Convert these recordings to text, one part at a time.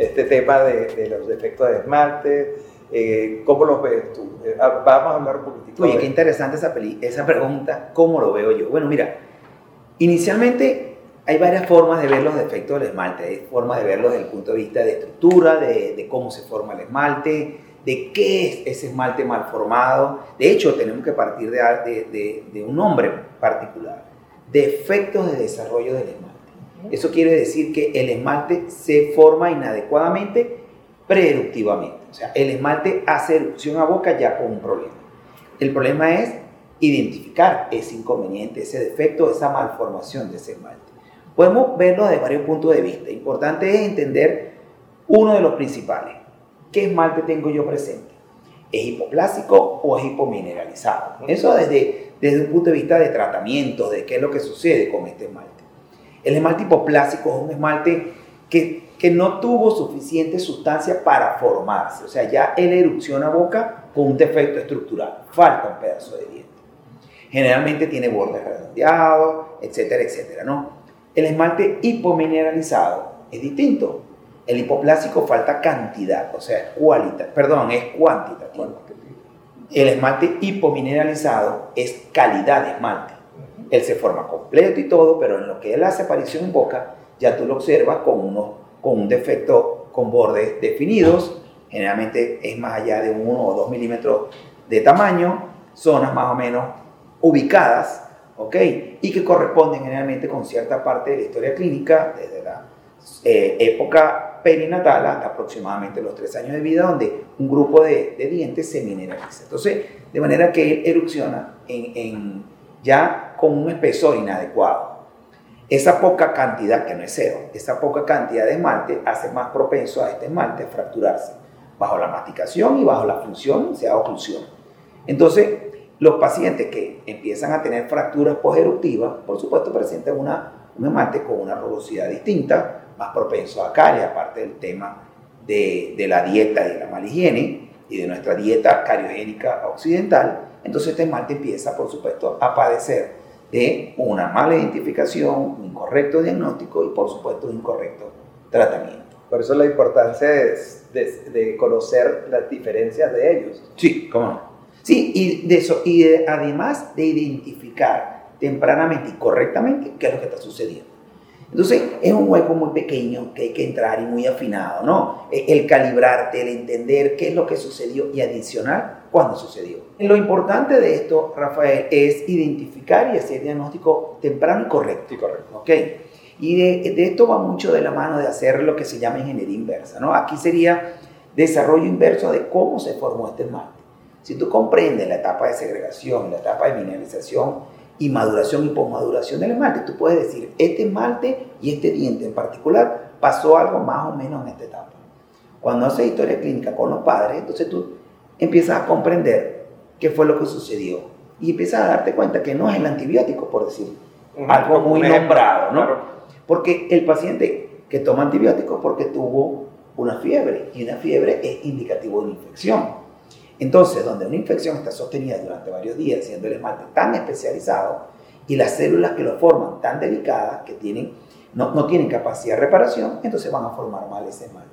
este tema de, los defectos de esmalte? Eh, ¿Cómo los ves tú? Eh, ah, vamos a hablar un poquitito. Oye, qué interesante esa, esa pregunta. ¿Cómo lo veo yo? Bueno, mira, inicialmente hay varias formas de ver los defectos del esmalte. Hay formas de verlos desde el punto de vista de estructura, de, cómo se forma el esmalte, de qué es ese esmalte mal formado. De hecho, tenemos que partir de, de, de un nombre particular. Defectos de desarrollo del esmalte. Eso quiere decir que el esmalte se forma inadecuadamente preeruptivamente. O sea, el esmalte hace erupción a boca ya con un problema. El problema es identificar ese inconveniente, ese defecto, esa malformación de ese esmalte. Podemos verlo desde varios puntos de vista. Importante es entender uno de los principales. ¿Qué esmalte tengo yo presente? ¿Es hipoplástico o es hipomineralizado? Eso desde, desde un punto de vista de tratamiento, de qué es lo que sucede con este esmalte. El esmalte hipoplástico es un esmalte que, que no tuvo suficiente sustancia para formarse. O sea, ya él erupciona boca con un defecto estructural. Falta un pedazo de diente. Generalmente tiene bordes redondeados, etcétera, etcétera, ¿no? El esmalte hipomineralizado es distinto. El hipoplástico falta cantidad, o sea, es cualita, perdón, es cuantitativo. El esmalte hipomineralizado es calidad de esmalte. Él se forma completo y todo, pero en lo que él hace aparición en boca, ya tú lo observas con, uno, con un defecto con bordes definidos, generalmente es más allá de 1 o 2 milímetros de tamaño, zonas más o menos ubicadas, ¿ok? Y que corresponden generalmente con cierta parte de la historia clínica, desde la eh, época perinatal hasta aproximadamente los 3 años de vida, donde un grupo de, de dientes se mineraliza. Entonces, de manera que él erupciona en, en ya con un espesor inadecuado. Esa poca cantidad, que no es cero, esa poca cantidad de esmalte hace más propenso a este esmalte fracturarse bajo la masticación y bajo la función, sea oclusión. Entonces, los pacientes que empiezan a tener fracturas posteruptivas, por supuesto, presentan una, un esmalte con una rugosidad distinta, más propenso a caries, aparte del tema de, de la dieta y de la mala higiene y de nuestra dieta cariogénica occidental, entonces este esmalte empieza, por supuesto, a padecer de una mala identificación, un incorrecto diagnóstico y, por supuesto, un incorrecto tratamiento. Por eso la importancia de, conocer las diferencias de ellos. Sí, cómo no. Sí, y, de eso, y además de identificar tempranamente y correctamente qué es lo que está sucediendo. Entonces, es un hueco muy pequeño que hay que entrar y muy afinado, ¿no? E, el calibrarte, el entender qué es lo que sucedió y adicional cuándo sucedió. Lo importante de esto, Rafael, es identificar y hacer diagnóstico temprano y correcto. Sí, correcto. ¿Ok? Y de, de, esto va mucho de la mano de hacer lo que se llama ingeniería inversa, ¿no? Aquí sería desarrollo inverso de cómo se formó este esmalte. Si tú comprendes la etapa de segregación, la etapa de mineralización, y maduración y posmaduración del esmalte, tú puedes decir, este esmalte y este diente en particular pasó algo más o menos en esta etapa. Cuando haces historia clínica con los padres, entonces tú empiezas a comprender qué fue lo que sucedió y empiezas a darte cuenta que no es el antibiótico, por decir algo muy nombrado, ¿no? Porque el paciente que toma antibióticos porque tuvo una fiebre y una fiebre es indicativo de una infección. Entonces, donde una infección está sostenida durante varios días, siendo el esmalte tan especializado y las células que lo forman tan delicadas que tienen, no, tienen capacidad de reparación, entonces van a formar mal ese esmalte.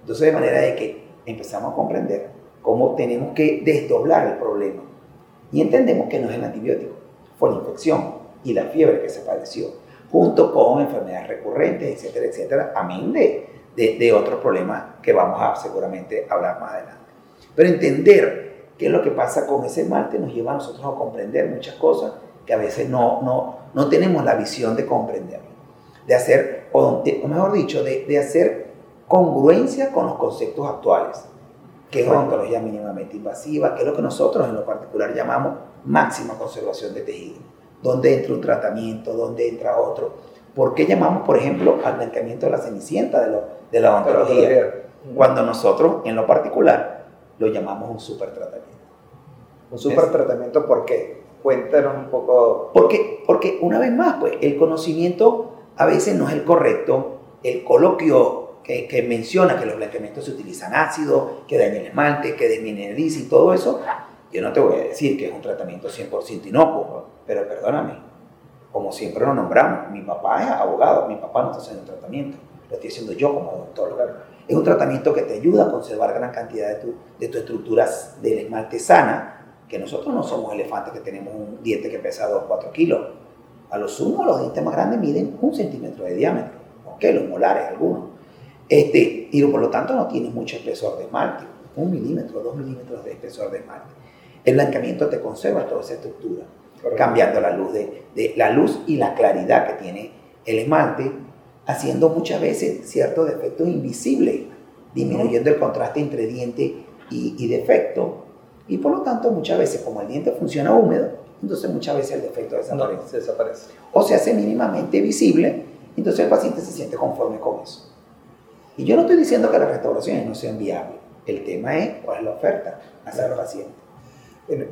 Entonces, de manera de que empezamos a comprender cómo tenemos que desdoblar el problema y entendemos que no es el antibiótico, fue la infección y la fiebre que se padeció, junto con enfermedades recurrentes, etcétera, etcétera, amén de, de otros problemas que vamos a seguramente hablar más adelante. Pero entender qué es lo que pasa con ese esmalte nos lleva a nosotros a comprender muchas cosas que a veces no, no, no tenemos la visión de comprender. De hacer, o, mejor dicho, de, de, hacer congruencia con los conceptos actuales, que es odontología mínimamente invasiva, que es lo que nosotros en lo particular llamamos máxima conservación de tejido, donde entra un tratamiento, donde entra otro. ¿Por qué llamamos, por ejemplo, al blanqueamiento de la cenicienta de, lo, de la odontología? Cuando nosotros, en lo particular, lo llamamos un supertratamiento. ¿Un supertratamiento por qué? Cuéntanos un poco. Porque, porque una vez más, pues el conocimiento a veces no es el correcto, el coloquio que, que menciona que los blanqueamientos se utilizan ácido, que daña el esmalte, que desmineraliza y todo eso, yo no te voy a decir que es un tratamiento 100% inocuo, pero perdóname, como siempre lo nombramos, mi papá es abogado, mi papá no está haciendo un tratamiento, lo estoy haciendo yo como doctor. Es un tratamiento que te ayuda a conservar gran cantidad de tu, de tu estructura del esmalte sana, que nosotros no somos elefantes que tenemos un diente que pesa 2 o 4 kilos. A lo sumo, los dientes más grandes miden un centímetro de diámetro, ¿ok? Los molares algunos. Este, y por lo tanto no tienes mucho espesor de esmalte, un milímetro, dos milímetros de espesor de esmalte. El blanqueamiento te conserva toda esa estructura, cambiando la luz, de, de, la luz y la claridad que tiene el esmalte, haciendo muchas veces ciertos defectos invisibles, disminuyendo el contraste entre diente y, y defecto. Y por lo tanto, muchas veces, como el diente funciona húmedo, entonces muchas veces el defecto desaparece. No, desaparece. O se hace mínimamente visible, entonces el paciente se siente conforme con eso. Y yo no estoy diciendo que las restauraciones no sean viables. El tema es cuál es la oferta hacia el paciente.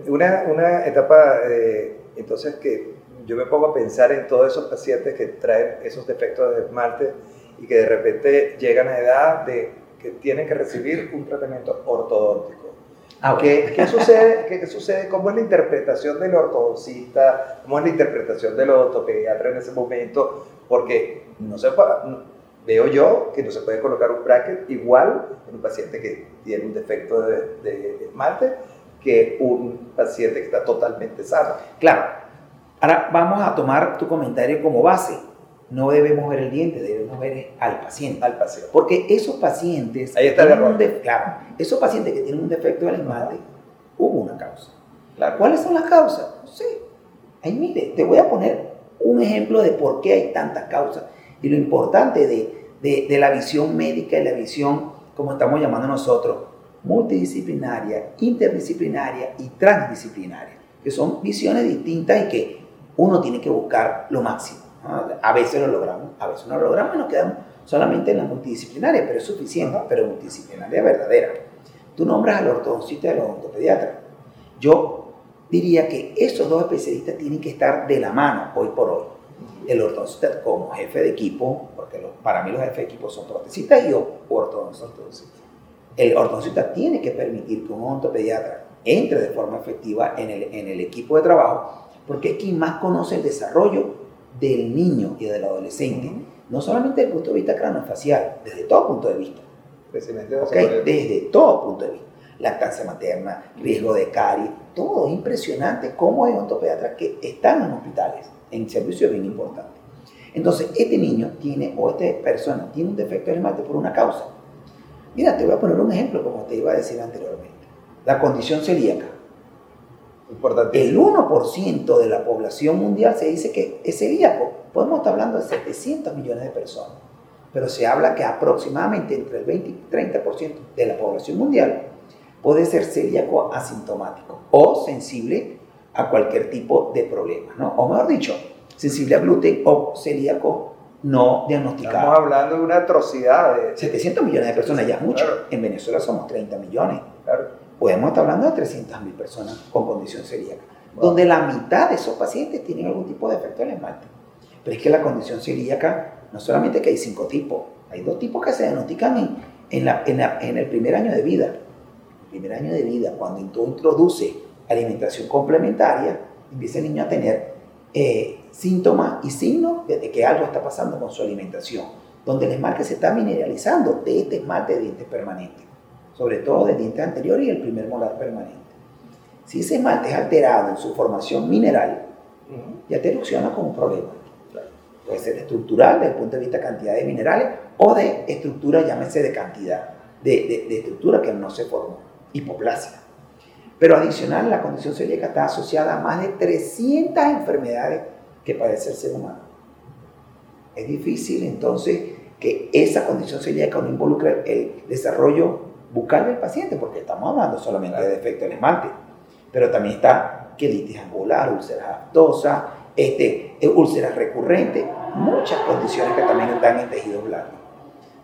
Una, una etapa, eh, entonces, que yo me pongo a pensar en todos esos pacientes que traen esos defectos de esmalte y que de repente llegan a edad de que tienen que recibir un tratamiento ortodóntico. Ah, okay. ¿Qué, qué, sucede, ¿Qué sucede? ¿Cómo es la interpretación del ortodoncista? ¿Cómo es la interpretación del ortopediatra en ese momento? Porque no se veo yo que no se puede colocar un bracket igual en un paciente que tiene un defecto de, de esmalte que un paciente que está totalmente sano. Claro. Ahora vamos a tomar tu comentario como base. No debemos ver el diente, debemos ver al paciente. Al paciente. Porque esos pacientes. Ahí está el error. Claro. Esos pacientes que tienen un defecto del esmalte, hubo una causa. Claro. ¿Cuáles son las causas? No sé. Ahí mire, te voy a poner un ejemplo de por qué hay tantas causas y lo importante de, de, de la visión médica y la visión, como estamos llamando nosotros, multidisciplinaria, interdisciplinaria y transdisciplinaria, que son visiones distintas y que uno tiene que buscar lo máximo. A veces lo logramos, a veces no lo logramos y nos quedamos solamente en la multidisciplinaria, pero es suficiente, pero multidisciplinaria verdadera. Tú nombras al ortodoncista y al odontopediatra. Yo diría que esos dos especialistas tienen que estar de la mano hoy por hoy. El ortodoncista como jefe de equipo, porque los, para mí los jefes de equipo son protecistas y yo ortodoncistas. El ortodoncista tiene que permitir que un odontopediatra entre de forma efectiva en el, en el equipo de trabajo, porque es quien más conoce el desarrollo del niño y del adolescente, uh -huh. no solamente desde el punto de vista craneofacial, desde todo punto de vista. ¿okay? Desde todo punto de vista. Lactancia materna, riesgo de caries, todo es impresionante cómo hay odontopediatras que están en hospitales, en servicios bien importantes. Entonces, este niño tiene, o esta persona tiene un defecto del esmalte por una causa. Mira, te voy a poner un ejemplo, como te iba a decir anteriormente. La condición celíaca. El 1% de la población mundial se dice que es celíaco. Podemos estar hablando de 700 millones de personas. Pero se habla que aproximadamente entre el 20 y 30% de la población mundial puede ser celíaco asintomático o sensible a cualquier tipo de problema, ¿no? O mejor dicho, sensible a gluten o celíaco no diagnosticado. Estamos hablando de una atrocidad. De... 700 millones de personas ya es mucho. Claro. En Venezuela somos 30 millones. Claro podemos estar hablando de 300.000 personas con condición celíaca, wow. donde la mitad de esos pacientes tienen algún tipo de efecto del esmalte. Pero es que la condición celíaca, no solamente que hay cinco tipos, hay dos tipos que se diagnostican en, en, la, en, la, en el primer año de vida. El primer año de vida, cuando tú introduce alimentación complementaria, empieza el niño a tener eh, síntomas y signos de que algo está pasando con su alimentación, donde el esmalte se está mineralizando de este esmalte de dientes permanentes sobre todo del diente anterior y el primer molar permanente. Si ese esmalte es alterado en su formación mineral, uh -huh. ya te erupciona como un problema. Claro. Puede ser estructural desde el punto de vista de cantidad de minerales o de estructura, llámese de cantidad, de, de, de estructura que no se formó, hipoplasia. Pero adicional, la condición celíaca está asociada a más de 300 enfermedades que padece el ser humano. Es difícil entonces que esa condición celíaca no involucre el desarrollo bucal del paciente, porque estamos hablando solamente claro. de defecto del esmalte, pero también está quelitis angular, úlceras aftosas, este, úlceras recurrentes, muchas condiciones que también están en tejidos blandos.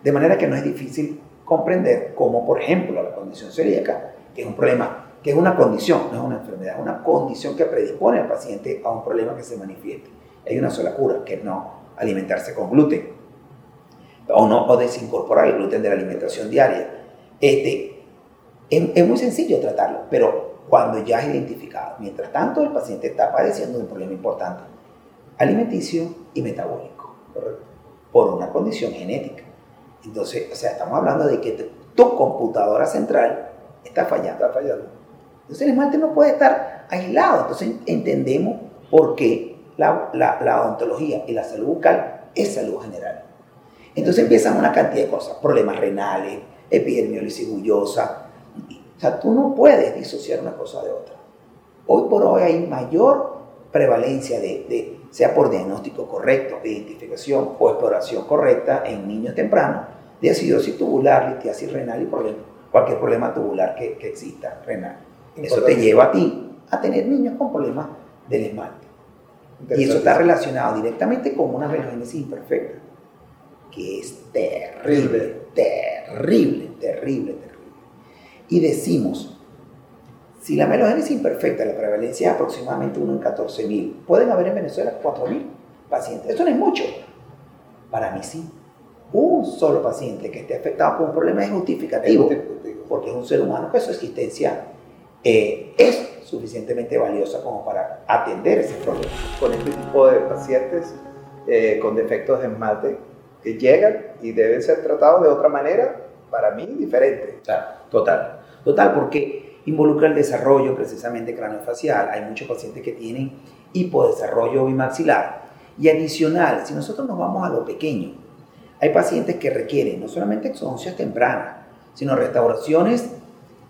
De manera que no es difícil comprender cómo, por ejemplo, la condición celíaca que es un problema, que es una condición, no es una enfermedad, es una condición que predispone al paciente a un problema que se manifieste. Hay una sola cura, que es no alimentarse con gluten o no o desincorporar el gluten de la alimentación diaria. Este, es, muy sencillo tratarlo, pero cuando ya es identificado. Mientras tanto, el paciente está padeciendo un problema importante, alimenticio y metabólico, por una condición genética. Entonces, o sea, estamos hablando de que tu computadora central está fallando. Está fallando. Entonces el esmalte no puede estar aislado. Entonces entendemos por qué la, la odontología y la salud bucal es salud general. Entonces empiezan una cantidad de cosas, problemas renales, epidermiolisis bullosa. O sea, tú no puedes disociar una cosa de otra. Hoy por hoy hay mayor prevalencia de, de sea por diagnóstico correcto, identificación o exploración correcta en niños tempranos, de acidosis tubular, litiasis renal y problema, cualquier problema tubular que, que exista renal. Eso te lleva a ti a tener niños con problemas del esmalte. Y eso está relacionado directamente con una melogénesis imperfecta, que es terrible, terrible, terrible, terrible. Y decimos, si la melogénesis imperfecta, la prevalencia es aproximadamente 1 en 14 mil, pueden haber en Venezuela 4 mil pacientes. Eso no es mucho. Para mí sí. Un solo paciente que esté afectado por un problema es justificativo, porque es un ser humano que su existencia eh, es suficientemente valiosa como para atender ese problema. Con este tipo de pacientes eh, con defectos de esmalte que llegan y deben ser tratados de otra manera, para mí diferente. Claro, total. Total, porque involucra el desarrollo precisamente craneofacial. Hay muchos pacientes que tienen hipodesarrollo bimaxilar. Y adicional, si nosotros nos vamos a lo pequeño, hay pacientes que requieren no solamente exodoncias tempranas, sino restauraciones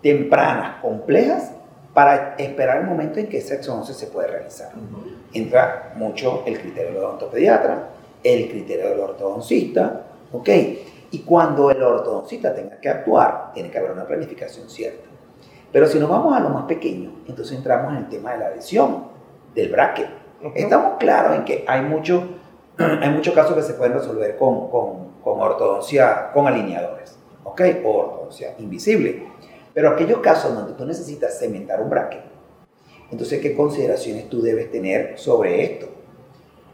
tempranas, complejas, para esperar el momento en que esa exodoncia se puede realizar. Entra mucho el criterio del odontopediatra, el criterio del ortodoncista, ¿ok? Y cuando el ortodoncista tenga que actuar, tiene que haber una planificación cierta. Pero si nos vamos a lo más pequeño, entonces entramos en el tema de la adhesión, del bracket. Estamos claros en que hay muchos hay muchos casos que se pueden resolver con, con, con ortodoncia, con alineadores, ¿ok? O ortodoncia invisible. Pero aquellos casos donde tú necesitas cementar un bracket, entonces, ¿qué consideraciones tú debes tener sobre esto?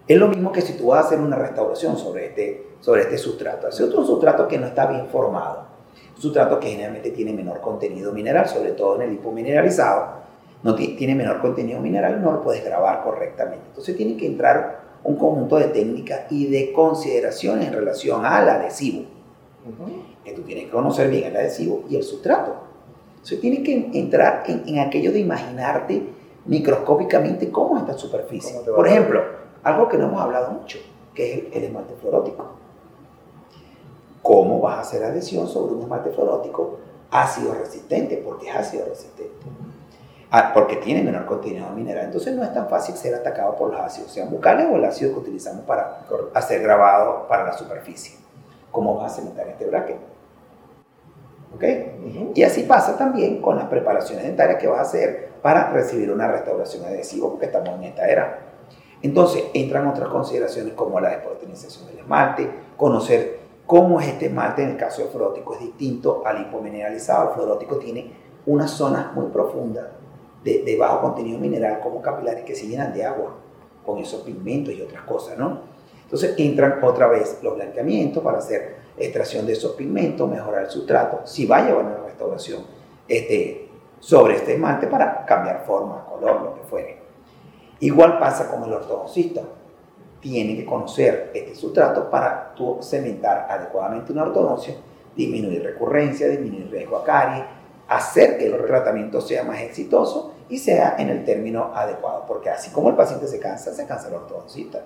Es lo mismo que si tú vas a hacer una restauración sobre este, sobre este sustrato. Es otro sustrato que no está bien formado. Un sustrato que generalmente tiene menor contenido mineral, sobre todo en el hipomineralizado. No tiene menor contenido mineral, no lo puedes grabar correctamente. Entonces tiene que entrar un conjunto de técnicas y de consideraciones en relación al adhesivo. Uh -huh. Que tú tienes que conocer bien el adhesivo y el sustrato. Entonces tienes que entrar en, en aquello de imaginarte microscópicamente cómo es esta superficie. Por ejemplo, algo que no hemos hablado mucho, que es el, el esmalte fluorótico. ¿Cómo vas a hacer adhesión sobre un esmalte fluorótico ácido resistente? Porque es ácido resistente. Ah, porque tiene menor contenido mineral. Entonces no es tan fácil ser atacado por los ácidos, sean bucales o el ácido que utilizamos para hacer grabado para la superficie. ¿Cómo vas a cementar este bracket? ¿Ok? Uh -huh. Y así pasa también con las preparaciones dentarias que vas a hacer para recibir una restauración adhesiva, porque estamos en esta era. Entonces entran otras consideraciones como la desproteinización del esmalte, conocer cómo es este esmalte en el caso del fluorótico es distinto al hipomineralizado. El fluorótico tiene una zona muy profunda de, de, bajo contenido mineral como capilares que se llenan de agua con esos pigmentos y otras cosas, ¿no? Entonces entran otra vez los blanqueamientos para hacer extracción de esos pigmentos, mejorar el sustrato, si va a llevar una restauración este, sobre este esmalte para cambiar forma, color, lo que fuere. Igual pasa con el ortodoncista. Tiene que conocer este sustrato para cementar adecuadamente una ortodoncia, disminuir recurrencia, disminuir riesgo a caries, hacer que el tratamiento sea más exitoso y sea en el término adecuado. Porque así como el paciente se cansa, se cansa el ortodoncista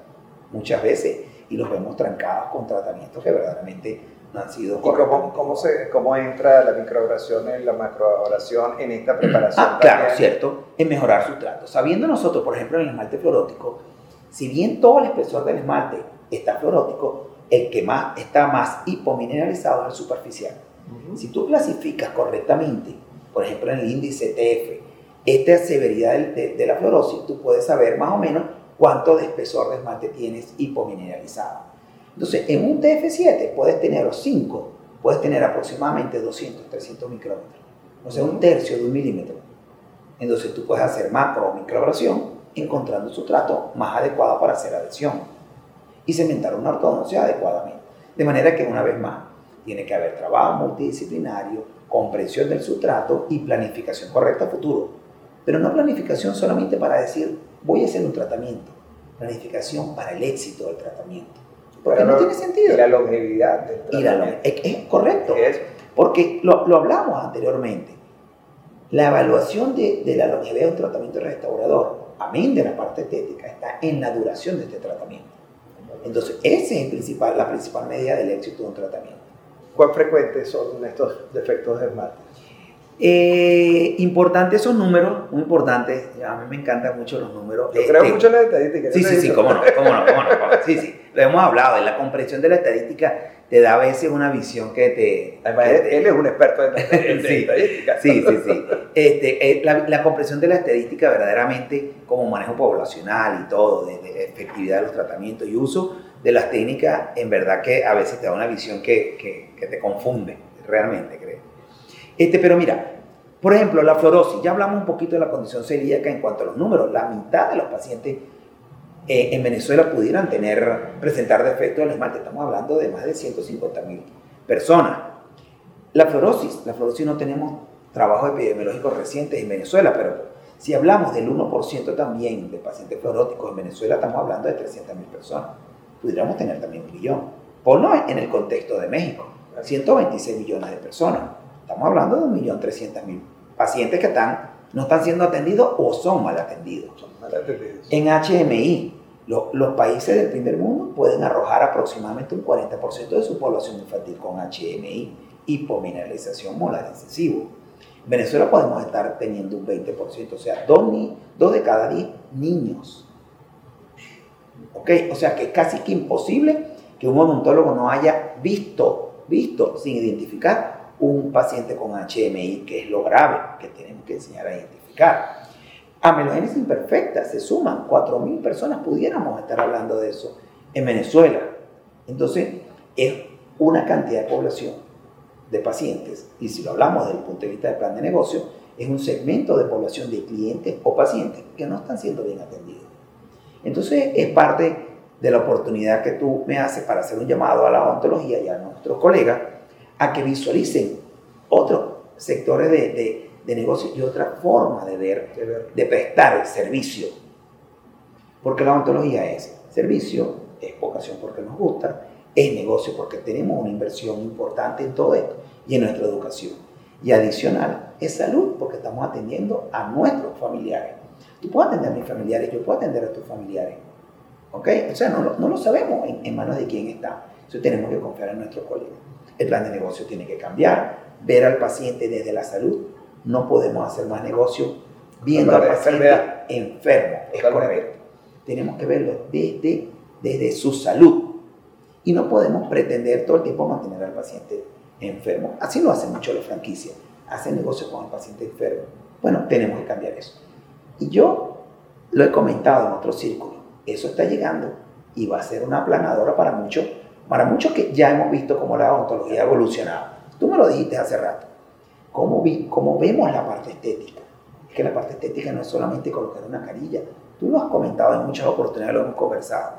muchas veces y los vemos trancados con tratamientos que verdaderamente sido ¿Y cómo, cómo, se, cómo entra la microabrasión en la macroabrasión en esta preparación? Ah, claro, cierto, en mejorar su trato. Sabiendo nosotros, por ejemplo, en el esmalte fluorótico, si bien todo el espesor del esmalte está fluorótico, el que más está más hipomineralizado es el superficial. Uh -huh. Si tú clasificas correctamente, por ejemplo, en el índice TF, esta severidad de, de, de la fluorosis, tú puedes saber más o menos cuánto de espesor de esmalte tienes hipomineralizado. Entonces, en un TF7 puedes tener, o 5, puedes tener aproximadamente 200, 300 micrómetros. o sea, un tercio de un milímetro. Entonces tú puedes hacer macro o microabrasión encontrando su trato más adecuado para hacer adhesión y cementar una ortodoncia adecuadamente. De manera que una vez más, tiene que haber trabajo multidisciplinario, comprensión del sustrato y planificación correcta a futuro. Pero no planificación solamente para decir, voy a hacer un tratamiento. Planificación para el éxito del tratamiento. Porque no, tiene sentido. Y la longevidad del tratamiento. es, es, correcto. Es, porque lo, lo, hablamos anteriormente. La evaluación de, de, la longevidad de un tratamiento restaurador, amén de la parte estética, está en la duración de este tratamiento. Entonces, esa es el principal, la principal medida del éxito de un tratamiento. ¿Cuán frecuentes son estos defectos de esmalte? Eh, importantes esos números, muy importantes. A mí me encantan mucho los números. Yo creo este, mucho en las estadísticas. Sí, sí, sí, cómo no, cómo no, cómo no. Sí, sí, lo hemos hablado. la comprensión de la estadística te da a veces una visión que te. Además, que te, él es un experto en, en sí, estadística. Sí, sí, sí. Este, eh, la, la, comprensión de la estadística, verdaderamente, como manejo poblacional y todo, de, de efectividad de los tratamientos y uso de las técnicas, en verdad que a veces te da una visión que, que, que te confunde, realmente, creo. Este, pero mira, por ejemplo, la fluorosis, ya hablamos un poquito de la condición celíaca en cuanto a los números. La mitad de los pacientes eh, en Venezuela pudieran tener, presentar defectos del esmalte. Estamos hablando de más de 150 mil personas. La fluorosis, la fluorosis no tenemos trabajos epidemiológicos recientes en Venezuela, pero si hablamos del 1% también de pacientes fluoróticos en Venezuela, estamos hablando de 300 mil personas. Pudiéramos tener también un millón. Ponlo en el contexto de México, 126 millones de personas Estamos hablando de 1.300.000 pacientes que están, no están siendo atendidos o son mal atendidos. Son mal atendidos. En HMI, lo, los países del primer mundo pueden arrojar aproximadamente un 40% de su población infantil con HMI, hipomineralización molar excesivo. En Venezuela podemos estar teniendo un 20%, o sea, 2 de cada 10 niños. ¿Ok? O sea que es casi que imposible que un odontólogo no haya visto, visto sin identificar un paciente con HMI, que es lo grave que tenemos que enseñar a identificar. Amelogénesis imperfecta, se suman 4.000 personas, pudiéramos estar hablando de eso en Venezuela. Entonces, es una cantidad de población de pacientes, y si lo hablamos desde el punto de vista del plan de negocio, es un segmento de población de clientes o pacientes que no están siendo bien atendidos. Entonces, es parte de la oportunidad que tú me haces para hacer un llamado a la odontología y a nuestros colegas a que visualicen otros sectores de, de, de negocio y otra forma de ver, de prestar el servicio. Porque la odontología es servicio, es vocación porque nos gusta, es negocio porque tenemos una inversión importante en todo esto y en nuestra educación. Y adicional, es salud porque estamos atendiendo a nuestros familiares. Tú puedes atender a mis familiares, yo puedo atender a tus familiares. ¿Ok? O sea, no, no lo sabemos en, en manos de quién está. Entonces tenemos que confiar en nuestros colegas. El plan de negocio tiene que cambiar, ver al paciente desde la salud. No podemos hacer más negocio viendo al paciente enfermo. Es correcto. Tenemos que verlo desde, desde su salud. Y no podemos pretender todo el tiempo mantener al paciente enfermo. Así lo hacen mucho las franquicias. Hacen negocio con el paciente enfermo. Bueno, tenemos que cambiar eso. Y yo lo he comentado en otro círculo. Eso está llegando y va a ser una aplanadora para muchos para muchos que ya hemos visto cómo la odontología ha evolucionado. Tú me lo dijiste hace rato. ¿Cómo, vi, cómo vemos la parte estética? Es que la parte estética no es solamente colocar una carilla. Tú lo has comentado en muchas oportunidades, lo hemos conversado.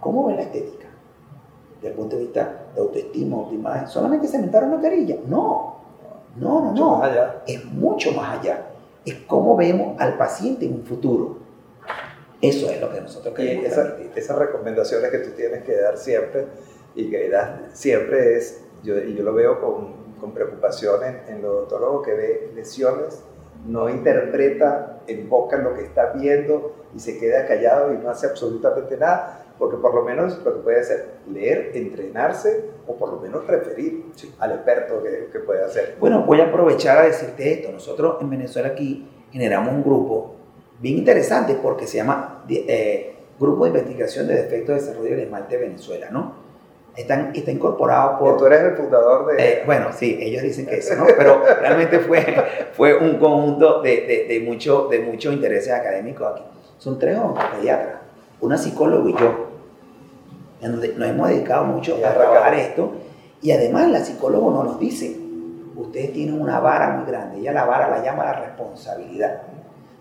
¿Cómo ves la estética? Desde el punto de vista de autoestima, autoimagen. ¿Solamente cementar una carilla? No. No, no, no. Es mucho más allá. Es cómo vemos al paciente en un futuro. Eso es lo que nosotros queremos. Esa, esas recomendaciones que tú tienes que dar siempre y que siempre es, yo, y yo lo veo con, con preocupación en, en el odontólogo que ve lesiones, no interpreta, enfoca en lo que está viendo y se queda callado y no hace absolutamente nada, porque por lo menos lo que puede hacer, leer, entrenarse o por lo menos referir al experto que, que puede hacer. Bueno, voy a aprovechar a decirte esto. Nosotros en Venezuela aquí generamos un grupo bien interesante porque se llama eh, Grupo de Investigación de Defectos de Desarrollo del Esmalte de Venezuela, ¿no? Están, está incorporado por... tú eres el fundador de... Eh, bueno, sí, ellos dicen que eso, ¿no? Pero realmente fue, fue un conjunto de, de, de, mucho, de muchos intereses académicos aquí. Son tres pediatras, una psicóloga y yo, en donde nos hemos dedicado mucho a trabajar esto, y además la psicóloga no nos dice, ustedes tienen una vara muy grande. Ella la vara la llama la responsabilidad.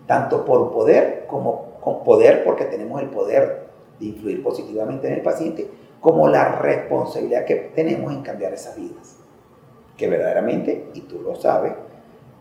Tanto por poder como con poder, porque tenemos el poder de influir positivamente en el paciente, como la responsabilidad que tenemos en cambiar esas vidas. Que verdaderamente, y tú lo sabes,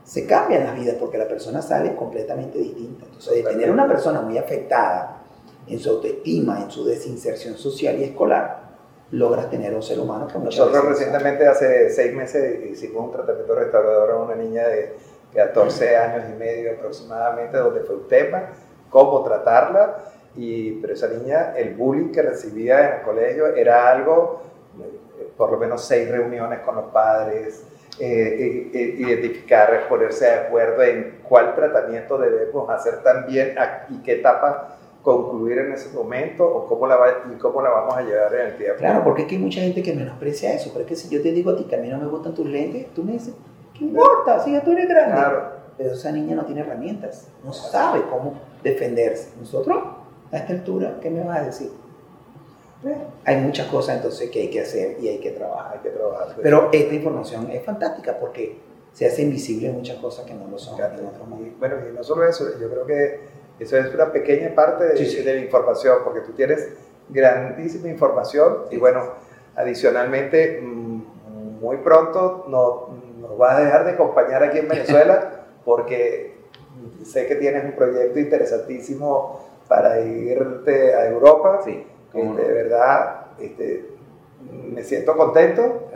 se cambian las vidas porque la persona sale completamente distinta. Entonces, de tener una persona muy afectada en su autoestima, en su desinserción social y escolar, logras tener un ser humano que Nosotros recientemente, hace seis meses, hicimos un tratamiento restaurador a una niña de 14 años y medio aproximadamente, donde fue un tema, cómo tratarla, y, pero esa niña, el bullying que recibía en el colegio era algo, eh, por lo menos seis reuniones con los padres, eh, eh, identificar, ponerse de acuerdo en cuál tratamiento debemos hacer también y qué etapa concluir en ese momento o cómo la, y cómo la vamos a llevar en el tiempo. Claro, porque es que hay mucha gente que menosprecia eso, pero es que si yo te digo a ti que a mí no me gustan tus lentes, tú me dices, ¿qué importa? Si ya tú eres grande. Claro. Pero esa niña no tiene herramientas, no sabe cómo defenderse. Nosotros, a esta altura, ¿qué me vas a decir? hay muchas cosas entonces que hay que hacer y hay que trabajar. Hay que trabajar. Pero esta información es fantástica porque se hace invisible muchas cosas que no lo son otros Bueno, y no solo eso, yo creo que eso es una pequeña parte de, de la información, porque tú tienes grandísima información y bueno, adicionalmente, mm, muy pronto nos, nos vas a dejar de acompañar aquí en Venezuela porque sé que tienes un proyecto interesantísimo para irte a Europa. Sí este, de verdad, este, me siento contento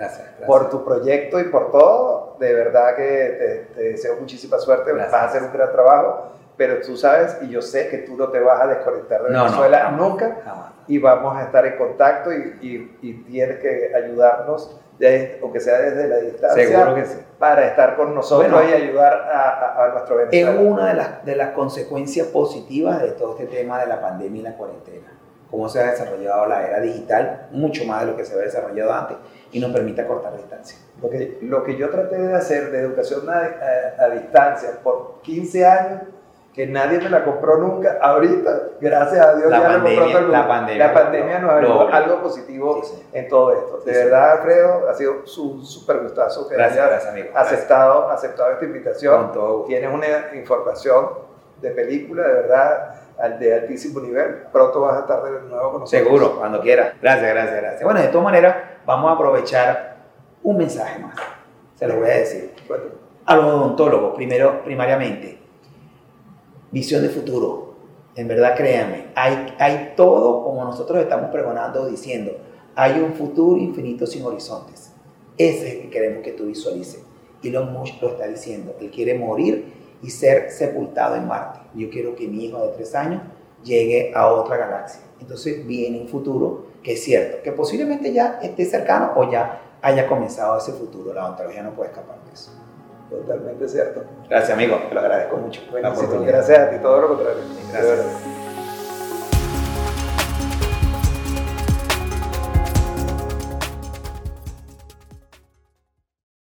por tu proyecto y por todo. De verdad que te, deseo muchísima suerte. Vas a hacer un gran trabajo. Pero tú sabes, y yo sé que tú no te vas a desconectar de Venezuela nunca. Y vamos a estar en contacto y, y, tienes que ayudarnos, aunque sea desde la distancia, para estar con nosotros y ayudar a, a, nuestro Venezuela. Es una de las, de las consecuencias positivas de todo este tema de la pandemia y la cuarentena cómo se ha desarrollado la era digital, mucho más de lo que se había desarrollado antes, y nos permite cortar distancia. Porque lo que yo traté de hacer de educación a, distancia por 15 años, que nadie me la compró nunca, ahorita, gracias a Dios, la ya pandemia, compró todo la pandemia, la pandemia nos ha algo positivo en todo esto. De verdad, Alfredo, ha sido un súper gustazo que hayas aceptado, aceptado esta invitación. Tienes una información de película, de verdad de altísimo nivel. Pronto vas a estar de nuevo con nosotros. Seguro, cuando quiera. Gracias, gracias, gracias. Bueno, de todas maneras, vamos a aprovechar un mensaje más. Se lo voy a decir. A los odontólogos, primero, primariamente, visión de futuro. En verdad, créanme, hay, hay todo como nosotros estamos pregonando, diciendo, hay un futuro infinito sin horizontes. Ese es el que queremos que tú visualices. Y lo Musk lo está diciendo. Él quiere morir y ser sepultado en Marte. Yo quiero que mi hijo de tres años llegue a otra galaxia. Entonces viene un futuro que es cierto, que posiblemente ya esté cercano o ya haya comenzado ese futuro. La ontología no puede escapar de eso. Totalmente cierto. Gracias, amigo. Te lo agradezco mucho. Bueno, gracias a ti, todo lo contrario. Gracias.